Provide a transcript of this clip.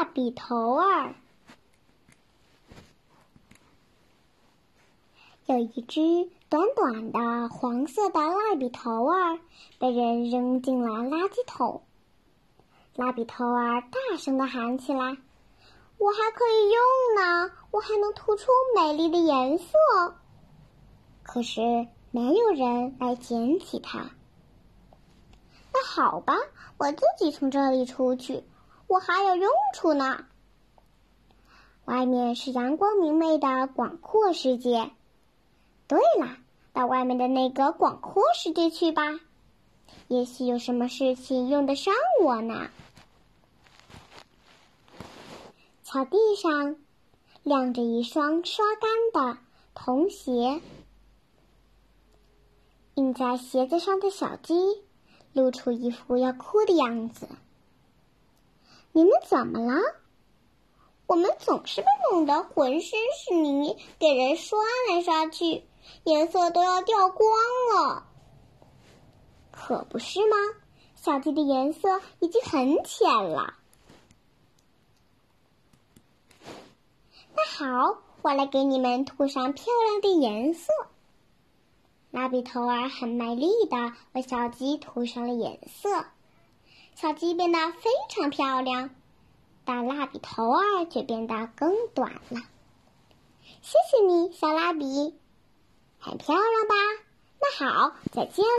蜡笔头儿。有一只短短的黄色的蜡笔头儿被人扔进了垃圾桶。蜡笔头儿大声的喊起来：“我还可以用呢，我还能涂出美丽的颜色。”可是没有人来捡起它。那好吧，我自己从这里出去，我还有用处呢。外面是阳光明媚的广阔世界。对了，到外面的那个广阔世界去吧，也许有什么事情用得上我呢。草地上晾着一双刷干的童鞋，印在鞋子上的小鸡露出一副要哭的样子。你们怎么了？我们总是被弄得浑身是泥，给人刷来刷去。颜色都要掉光了，可不是吗？小鸡的颜色已经很浅了。那好，我来给你们涂上漂亮的颜色。蜡笔头儿很卖力的为小鸡涂上了颜色，小鸡变得非常漂亮，但蜡笔头儿却变得更短了。谢谢你，小蜡笔。很漂亮吧？那好，再见。